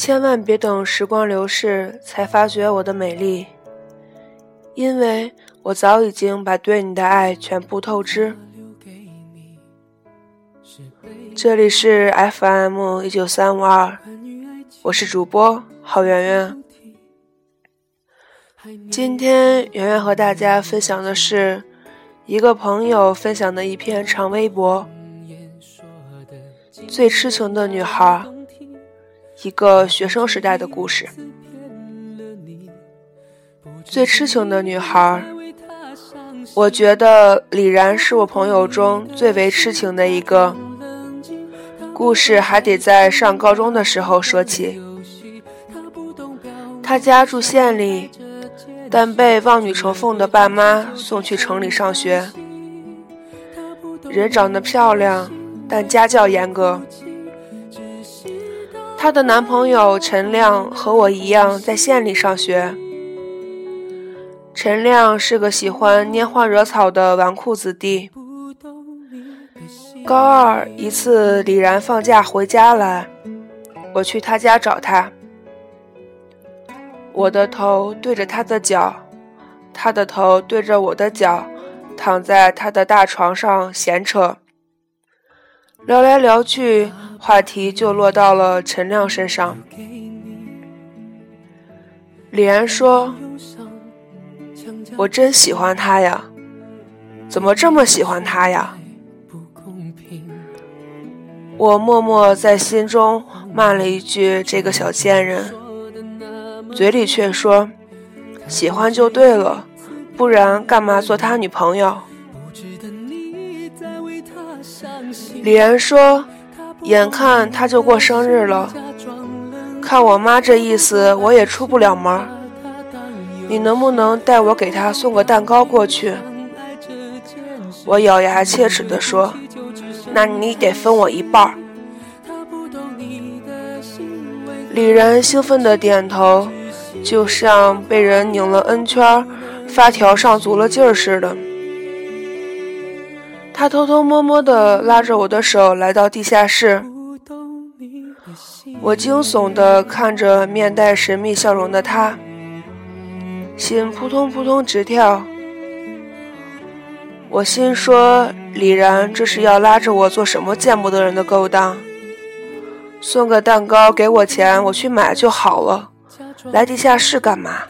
千万别等时光流逝才发觉我的美丽，因为我早已经把对你的爱全部透支。这里是 FM 一九三五二，我是主播郝圆圆。今天圆圆和大家分享的是一个朋友分享的一篇长微博，最痴情的女孩。一个学生时代的故事。最痴情的女孩，我觉得李然是我朋友中最为痴情的一个。故事还得在上高中的时候说起。他家住县里，但被望女成凤的爸妈送去城里上学。人长得漂亮，但家教严格。她的男朋友陈亮和我一样在县里上学。陈亮是个喜欢拈花惹草的纨绔子弟。高二一次，李然放假回家来，我去他家找他。我的头对着他的脚，他的头对着我的脚，躺在他的大床上闲扯。聊来聊去，话题就落到了陈亮身上。李安说：“我真喜欢他呀，怎么这么喜欢他呀？”我默默在心中骂了一句：“这个小贱人。”嘴里却说：“喜欢就对了，不然干嘛做他女朋友？”李安说：“眼看他就过生日了，看我妈这意思，我也出不了门。你能不能带我给他送个蛋糕过去？”我咬牙切齿地说：“那你得分我一半。”李然兴奋地点头，就像被人拧了 N 圈，发条上足了劲儿似的。他偷偷摸摸地拉着我的手来到地下室，我惊悚地看着面带神秘笑容的他，心扑通扑通直跳。我心说：李然这是要拉着我做什么见不得人的勾当？送个蛋糕给我钱，我去买就好了。来地下室干嘛？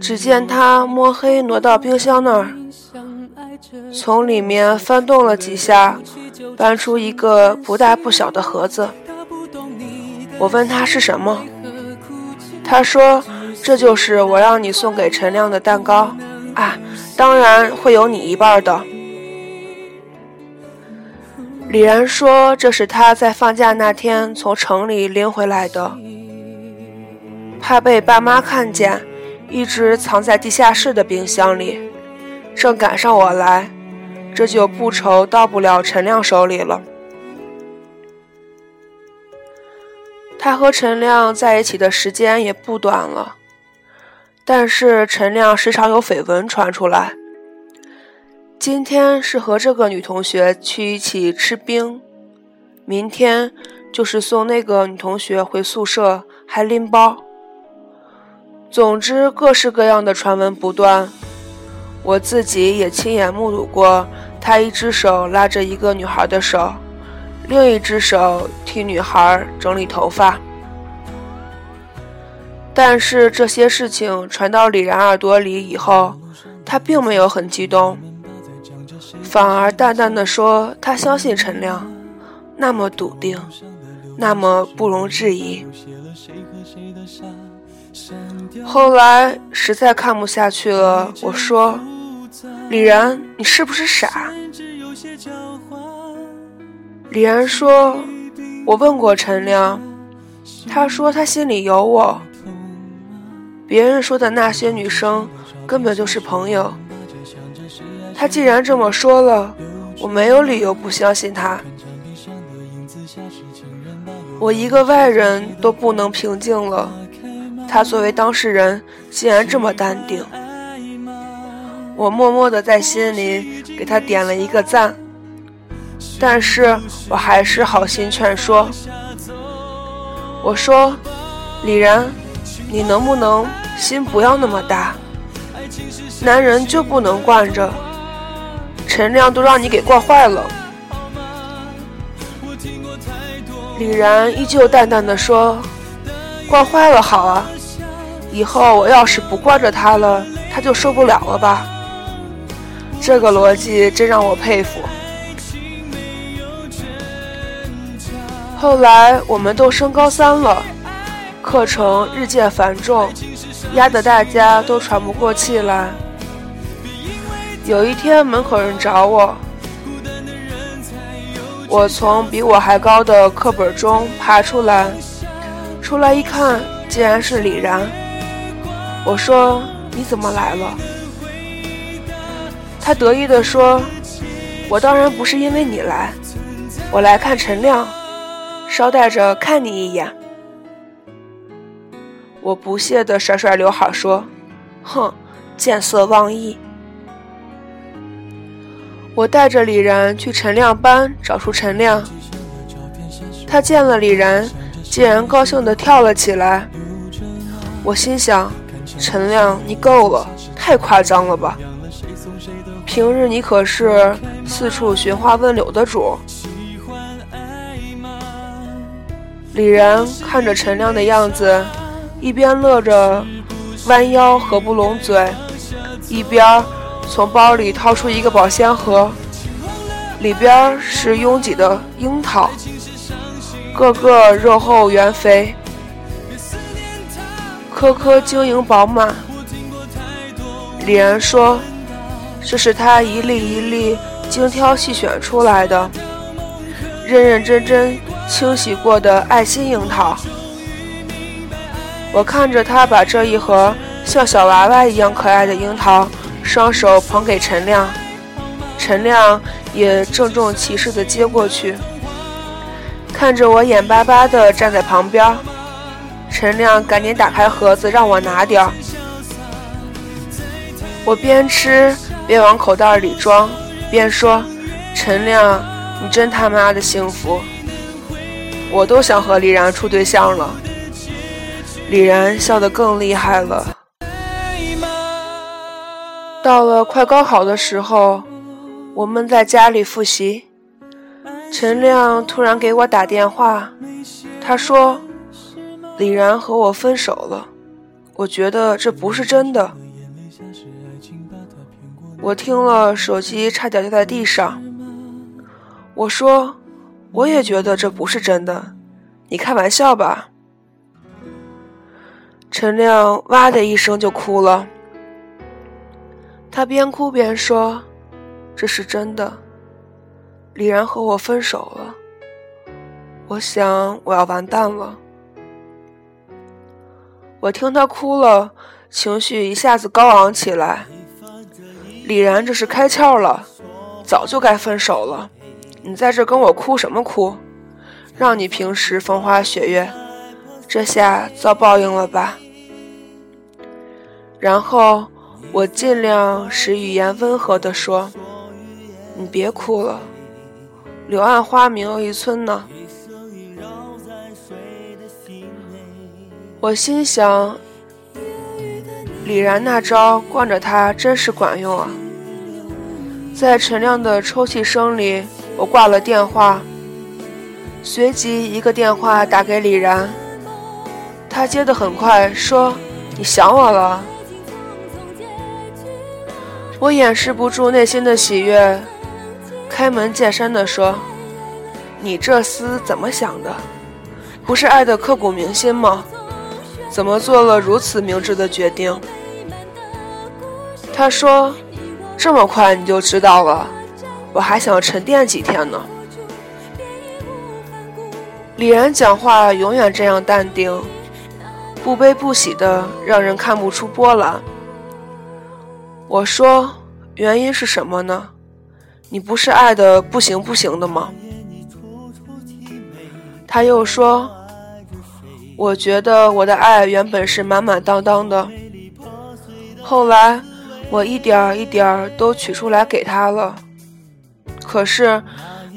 只见他摸黑挪到冰箱那儿。从里面翻动了几下，搬出一个不大不小的盒子。我问他是什么，他说：“这就是我让你送给陈亮的蛋糕啊，当然会有你一半的。”李然说：“这是他在放假那天从城里拎回来的，怕被爸妈看见，一直藏在地下室的冰箱里。”正赶上我来，这就不愁到不了陈亮手里了。他和陈亮在一起的时间也不短了，但是陈亮时常有绯闻传出来。今天是和这个女同学去一起吃冰，明天就是送那个女同学回宿舍，还拎包。总之，各式各样的传闻不断。我自己也亲眼目睹过，他一只手拉着一个女孩的手，另一只手替女孩整理头发。但是这些事情传到李然耳朵里以后，他并没有很激动，反而淡淡的说：“他相信陈亮，那么笃定，那么不容置疑。”后来实在看不下去了，我说。李然，你是不是傻？李然说：“我问过陈亮，他说他心里有我。别人说的那些女生根本就是朋友。他既然这么说了，我没有理由不相信他。我一个外人都不能平静了，他作为当事人竟然这么淡定。”我默默地在心里给他点了一个赞，但是我还是好心劝说：我说：“李然，你能不能心不要那么大？男人就不能惯着？陈亮都让你给惯坏了。”李然依旧淡淡的说：“惯坏了好啊，以后我要是不惯着他了，他就受不了了吧？”这个逻辑真让我佩服。后来我们都升高三了，课程日渐繁重，压得大家都喘不过气来。有一天门口人找我，我从比我还高的课本中爬出来，出来一看，竟然是李然。我说：“你怎么来了？”他得意地说：“我当然不是因为你来，我来看陈亮。”捎带着看你一眼，我不屑地甩甩刘海说：“哼，见色忘义。”我带着李然去陈亮班找出陈亮，他见了李然，竟然高兴地跳了起来。我心想：陈亮，你够了，太夸张了吧？平日你可是四处寻花问柳的主。李然看着陈亮的样子，一边乐着，弯腰合不拢嘴，一边从包里掏出一个保鲜盒，里边是拥挤的樱桃，个个肉厚圆肥，颗颗晶莹饱满。李然说：“这是他一粒一粒精挑细选出来的，认认真真。”清洗过的爱心樱桃，我看着他把这一盒像小娃娃一样可爱的樱桃双手捧给陈亮，陈亮也郑重其事地接过去，看着我眼巴巴地站在旁边，陈亮赶紧打开盒子让我拿点儿，我边吃边往口袋里装，边说：“陈亮，你真他妈的幸福。”我都想和李然处对象了，李然笑得更厉害了。到了快高考的时候，我们在家里复习，陈亮突然给我打电话，他说李然和我分手了，我觉得这不是真的。我听了，手机差点掉在地上。我说。我也觉得这不是真的，你开玩笑吧？陈亮哇的一声就哭了，他边哭边说：“这是真的，李然和我分手了，我想我要完蛋了。”我听他哭了，情绪一下子高昂起来。李然这是开窍了，早就该分手了。你在这跟我哭什么哭？让你平时风花雪月，这下遭报应了吧？然后我尽量使语言温和地说：“你别哭了，柳暗花明又一村呢。”我心想，李然那招惯着他真是管用啊！在陈亮的抽泣声里。我挂了电话，随即一个电话打给李然，他接得很快，说：“你想我了。”我掩饰不住内心的喜悦，开门见山地说：“你这厮怎么想的？不是爱的刻骨铭心吗？怎么做了如此明智的决定？”他说：“这么快你就知道了。”我还想沉淀几天呢。李然讲话永远这样淡定，不悲不喜的，让人看不出波澜。我说，原因是什么呢？你不是爱的不行不行的吗？他又说，我觉得我的爱原本是满满当当的，后来我一点一点都取出来给他了。可是，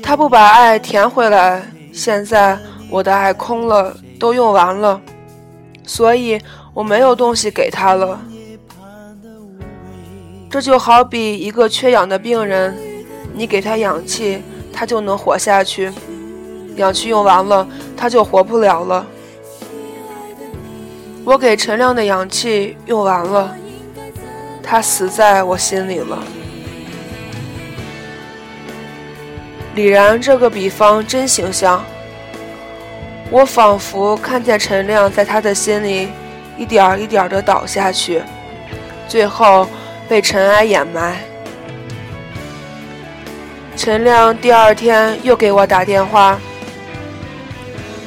他不把爱填回来，现在我的爱空了，都用完了，所以我没有东西给他了。这就好比一个缺氧的病人，你给他氧气，他就能活下去；氧气用完了，他就活不了了。我给陈亮的氧气用完了，他死在我心里了。李然这个比方真形象，我仿佛看见陈亮在他的心里一点一点的倒下去，最后被尘埃掩埋。陈亮第二天又给我打电话，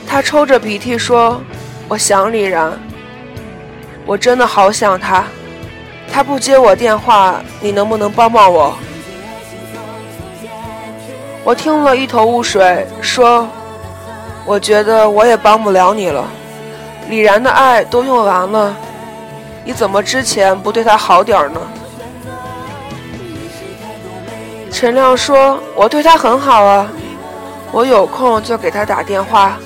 他抽着鼻涕说：“我想李然，我真的好想他，他不接我电话，你能不能帮帮我？”我听了一头雾水，说：“我觉得我也帮不了你了，李然的爱都用完了，你怎么之前不对他好点儿呢？”陈亮说：“我对他很好啊，我有空就给他打电话，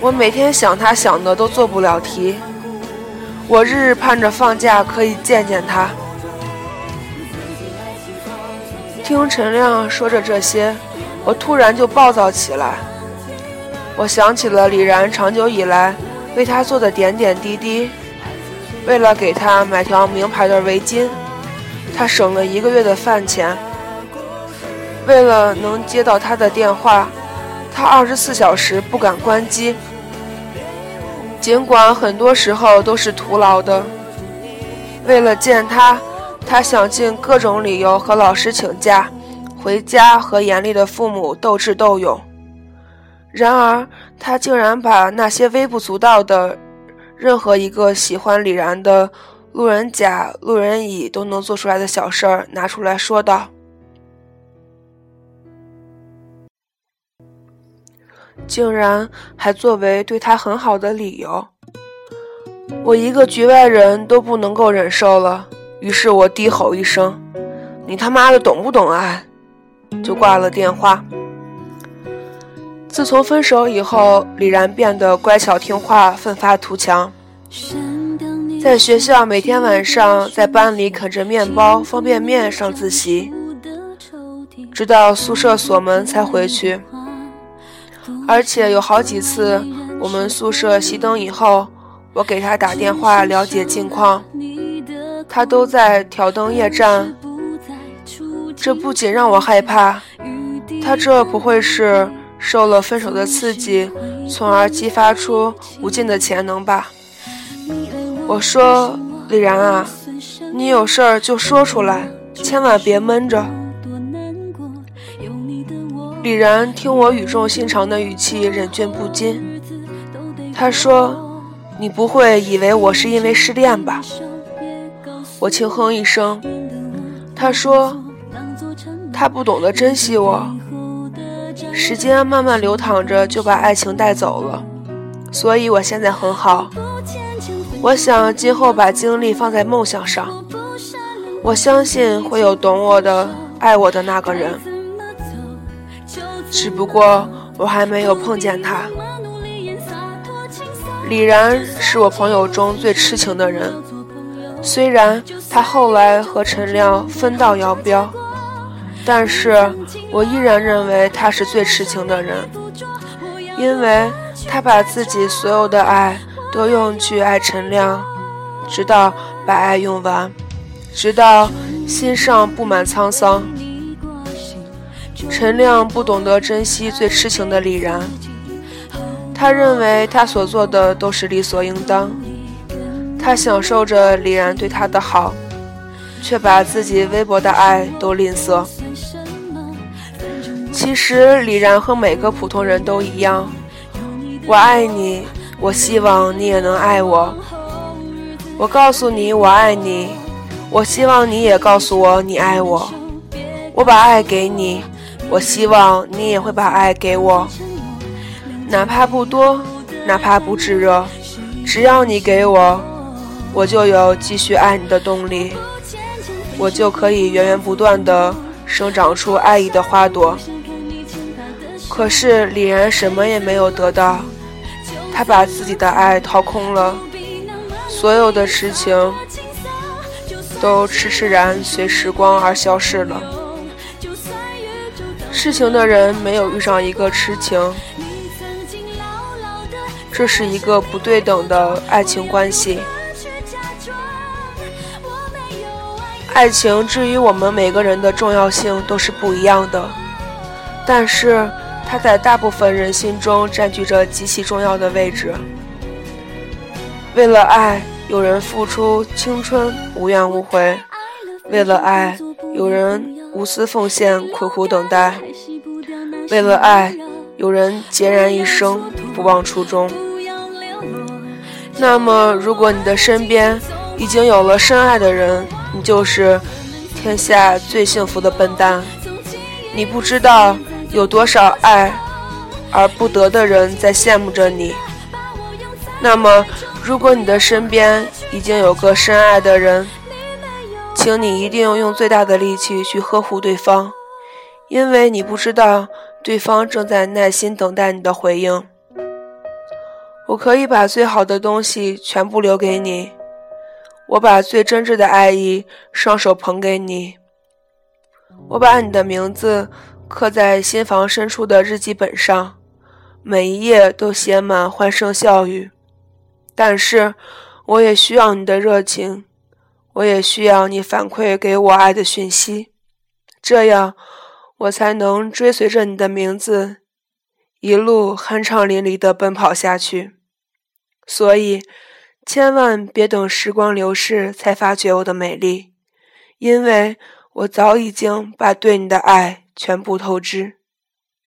我每天想他想的都做不了题，我日日盼着放假可以见见他。”听陈亮说着这些，我突然就暴躁起来。我想起了李然长久以来为他做的点点滴滴，为了给他买条名牌的围巾，他省了一个月的饭钱；为了能接到他的电话，他二十四小时不敢关机，尽管很多时候都是徒劳的。为了见他。他想尽各种理由和老师请假，回家和严厉的父母斗智斗勇。然而，他竟然把那些微不足道的、任何一个喜欢李然的路人甲、路人乙都能做出来的小事儿拿出来说道，竟然还作为对他很好的理由。我一个局外人都不能够忍受了。于是我低吼一声：“你他妈的懂不懂爱？”就挂了电话。自从分手以后，李然变得乖巧听话、奋发图强，在学校每天晚上在班里啃着面包、方便面上自习，直到宿舍锁门才回去。而且有好几次，我们宿舍熄灯以后，我给他打电话了解近况。他都在挑灯夜战，这不仅让我害怕，他这不会是受了分手的刺激，从而激发出无尽的潜能吧？我说李然啊，你有事儿就说出来，千万别闷着。李然听我语重心长的语气，忍俊不禁。他说：“你不会以为我是因为失恋吧？”我轻哼一声，他说：“他不懂得珍惜我，时间慢慢流淌着就把爱情带走了，所以我现在很好。我想今后把精力放在梦想上，我相信会有懂我的、爱我的那个人，只不过我还没有碰见他。李然是我朋友中最痴情的人。”虽然他后来和陈亮分道扬镳，但是我依然认为他是最痴情的人，因为他把自己所有的爱都用去爱陈亮，直到把爱用完，直到心上布满沧桑。陈亮不懂得珍惜最痴情的李然，他认为他所做的都是理所应当。他享受着李然对他的好，却把自己微薄的爱都吝啬。其实李然和每个普通人都一样，我爱你，我希望你也能爱我。我告诉你我爱你，我希望你也告诉我你爱我。我把爱给你，我希望你也会把爱给我，哪怕不多，哪怕不炙热，只要你给我。我就有继续爱你的动力，我就可以源源不断的生长出爱意的花朵。可是李然什么也没有得到，他把自己的爱掏空了，所有的痴情都痴痴然随时光而消逝了。痴情的人没有遇上一个痴情，这是一个不对等的爱情关系。爱情至于我们每个人的重要性都是不一样的，但是它在大部分人心中占据着极其重要的位置。为了爱，有人付出青春无怨无悔；为了爱，有人无私奉献苦苦等待；为了爱，有人孑然一生不忘初衷。那么，如果你的身边已经有了深爱的人，你就是天下最幸福的笨蛋，你不知道有多少爱而不得的人在羡慕着你。那么，如果你的身边已经有个深爱的人，请你一定要用最大的力气去呵护对方，因为你不知道对方正在耐心等待你的回应。我可以把最好的东西全部留给你。我把最真挚的爱意双手捧给你，我把你的名字刻在心房深处的日记本上，每一页都写满欢声笑语。但是，我也需要你的热情，我也需要你反馈给我爱的讯息，这样我才能追随着你的名字，一路酣畅淋漓地奔跑下去。所以。千万别等时光流逝才发觉我的美丽，因为我早已经把对你的爱全部透支。